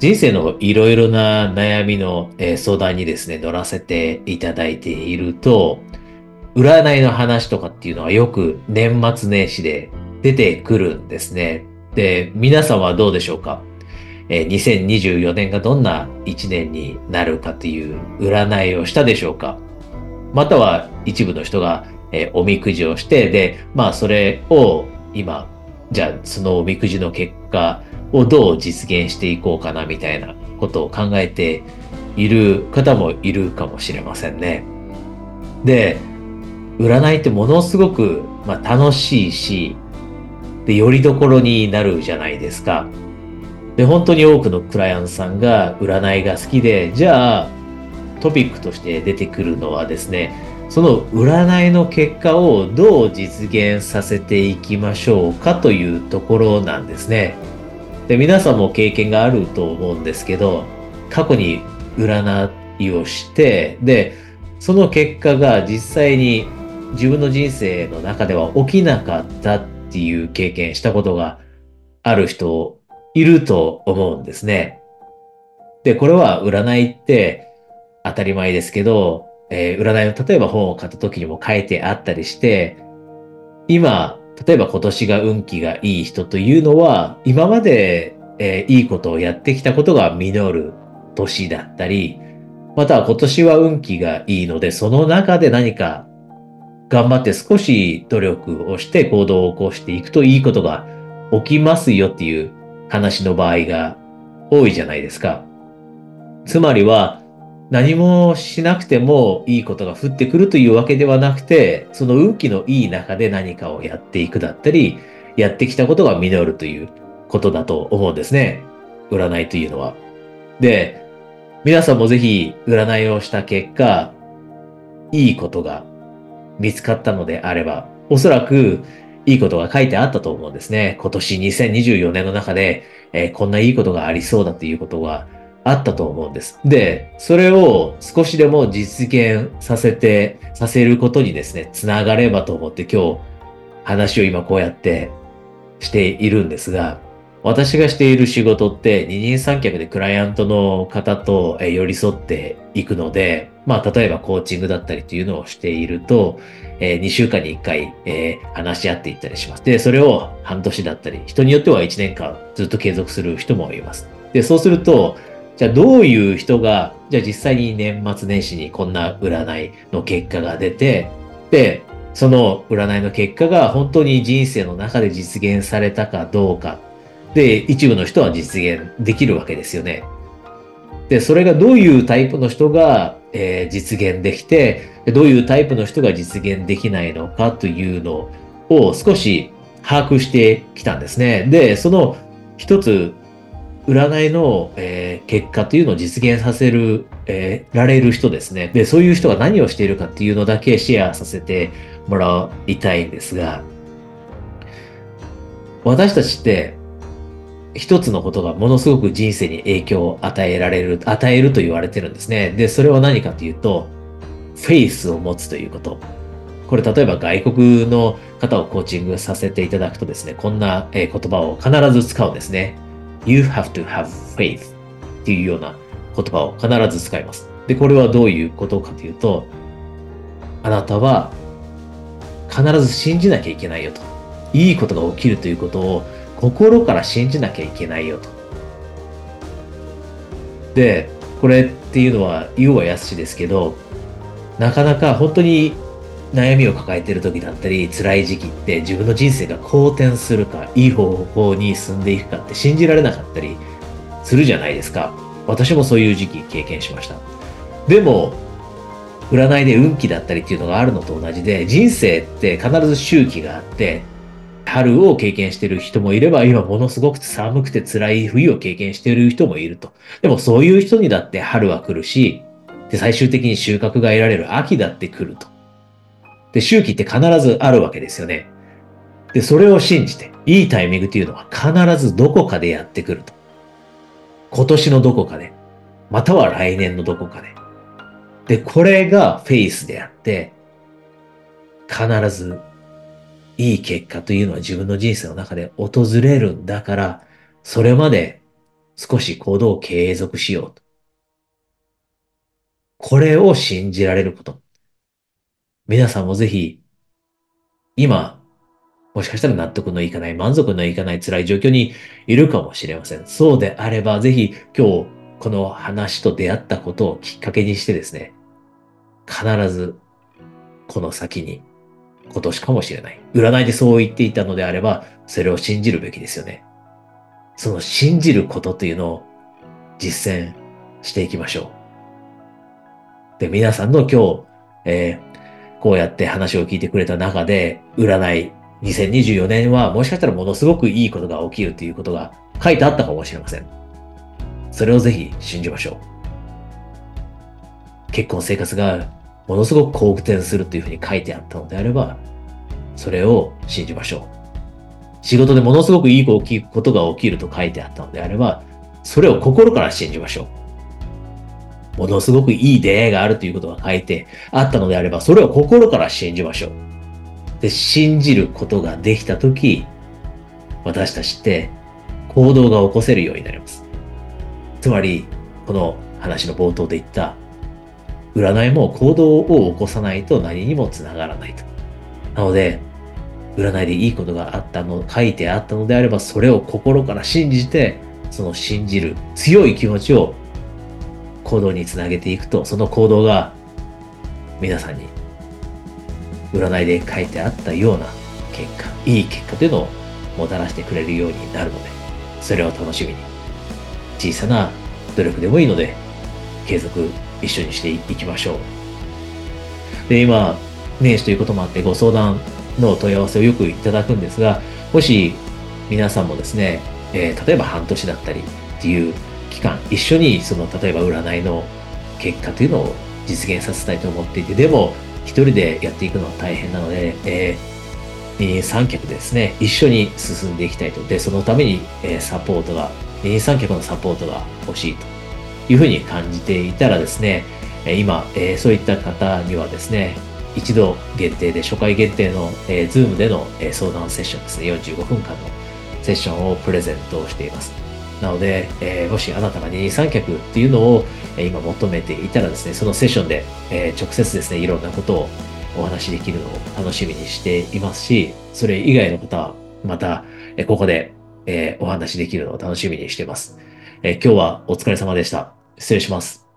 人生のいろいろな悩みの、相談にですね、乗らせていただいていると、占いの話とかっていうのはよく年末年始で出てくるんですね。で、皆さんはどうでしょうか？え2024年がどんな一年になるかという占いをしたでしょうか？または一部の人が、おみくじをして、で、まあそれを今、じゃあそのおみくじの結果をどう実現していこうかなみたいなことを考えている方もいるかもしれませんね。で、占いってものすごく、まあ、楽しいし、で、よりどころになるじゃないですか。で、本当に多くのクライアントさんが占いが好きで、じゃあ、トピックとして出てくるのはですね、その占いの結果をどう実現させていきましょうかというところなんですね。で、皆さんも経験があると思うんですけど、過去に占いをして、で、その結果が実際に自分の人生の中では起きなかったっていう経験したことがある人いると思うんですね。で、これは占いって当たり前ですけど、えー占いの例えば本を買った時にも書いてあったりして、今、例えば今年が運気がいい人というのは、今まで、えーいいことをやってきたことが実る年だったり、または今年は運気がいいので、その中で何か頑張って少し努力をして行動を起こしていくといいことが起きますよっていう話の場合が多いじゃないですか。つまりは何もしなくてもいいことが降ってくるというわけではなくて、その運気のいい中で何かをやっていくだったり、やってきたことが実るということだと思うんですね。占いというのは。で、皆さんもぜひ占いをした結果、いいことが見つかったのであれば、おそらくいいことが書いてあったと思うんですね。今年2024年の中で、えーこんないいことがありそうだということがあったと思うんです。で、それを少しでも実現させて、させることにですね、つながればと思って今日話を今こうやってしているんですが、私がしている仕事って二人三脚でクライアントの方と寄り添っていくので、まあ例えばコーチングだったりというのをしていると、え2週間に1回、え話し合っていったりします。で、それを半年だったり、人によっては1年間ずっと継続する人もいます。で、そうすると、じゃあどういう人が、じゃあ実際に年末年始にこんな占いの結果が出て、で、その占いの結果が本当に人生の中で実現されたかどうか。で、一部の人は実現できるわけですよね。で、それがどういうタイプの人が、えー実現できて、どういうタイプの人が実現できないのかというのを少し把握してきたんですね。で、その一つ、占いの、えー結果というのを実現させる、えーられる人ですね。で、そういう人が何をしているかっていうのだけシェアさせてもらいたいんですが、私たちって一つのことがものすごく人生に影響を与えられる、与えると言われてるんですね。で、それは何かというと、フェイスを持つということ。これ例えば外国の方をコーチングさせていただくとですね、こんな言葉を必ず使うんですね。You have to have faith っていうような言葉を必ず使います。で、これはどういうことかというと、あなたは必ず信じなきゃいけないよと。いいことが起きるということを心から信じなきゃいけないよと。で、これっていうのは言うは安しですけど、なかなか本当に悩みを抱えている時だったり、辛い時期って自分の人生が好転するか、いい方向に進んでいくかって信じられなかったりするじゃないですか。私もそういう時期経験しました。でも、占いで運気だったりっていうのがあるのと同じで、人生って必ず周期があって、春を経験している人もいれば、今ものすごく寒くて辛い冬を経験している人もいると。でもそういう人にだって春は来るし、で、最終的に収穫が得られる秋だって来ると。で、周期って必ずあるわけですよね。で、それを信じて、いいタイミングっていうのは必ずどこかでやってくると。今年のどこかで、または来年のどこかで。で、これがフェイスであって、必ずいい結果というのは自分の人生の中で訪れるんだから、それまで少し行動を継続しようと。これを信じられること。皆さんもぜひ、今、もしかしたら納得のいかない、満足のいかない辛い状況にいるかもしれません。そうであれば、ぜひ今日この話と出会ったことをきっかけにしてですね、必ずこの先に今年かもしれない。占いでそう言っていたのであれば、それを信じるべきですよね。その信じることというのを実践していきましょう。で、皆さんの今日、えー、こうやって話を聞いてくれた中で、占い2024年はもしかしたらものすごくいいことが起きるということが書いてあったかもしれません。それをぜひ信じましょう。結婚生活がものすごく好転するというふうに書いてあったのであれば、それを信じましょう。仕事でものすごくいいことが起きると書いてあったのであれば、それを心から信じましょう。ものすごくいい出会いがあるということが書いてあったのであれば、それを心から信じましょう。で、信じることができたとき、私たちって行動が起こせるようになります。つまり、この話の冒頭で言った、占いも行動を起こさないと何にもつながらないと。なので、占いでいいことがあったの、書いてあったのであれば、それを心から信じて、その信じる強い気持ちを行動につなげていくと、その行動が皆さんに占いで書いてあったような結果、いい結果というのをもたらしてくれるようになるので、それを楽しみに、小さな努力でもいいので、継続一緒にしていきましょう。で、今、年始ということもあってご相談の問い合わせをよくいただくんですが、もし皆さんもですね、えー、例えば半年だったりっていう期間、一緒にその例えば占いの結果というのを実現させたいと思っていて、でも一人でやっていくのは大変なので、えー、二人三脚ですね、一緒に進んでいきたいと。で、そのために、えー、サポートが、二人三脚のサポートが欲しいというふうに感じていたらですね、今、えー、そういった方にはですね、一度限定で、初回限定の、えー、Zoom での、えー、相談セッションですね、45分間のセッションをプレゼントしています。なので、えー、もしあなたが二人三脚っていうのを、え今求めていたらですね、そのセッションで、え直接ですね、いろんなことをお話しできるのを楽しみにしていますし、それ以外の方はまた、えここで、えお話しできるのを楽しみにしています、え今日はお疲れ様でした。失礼します。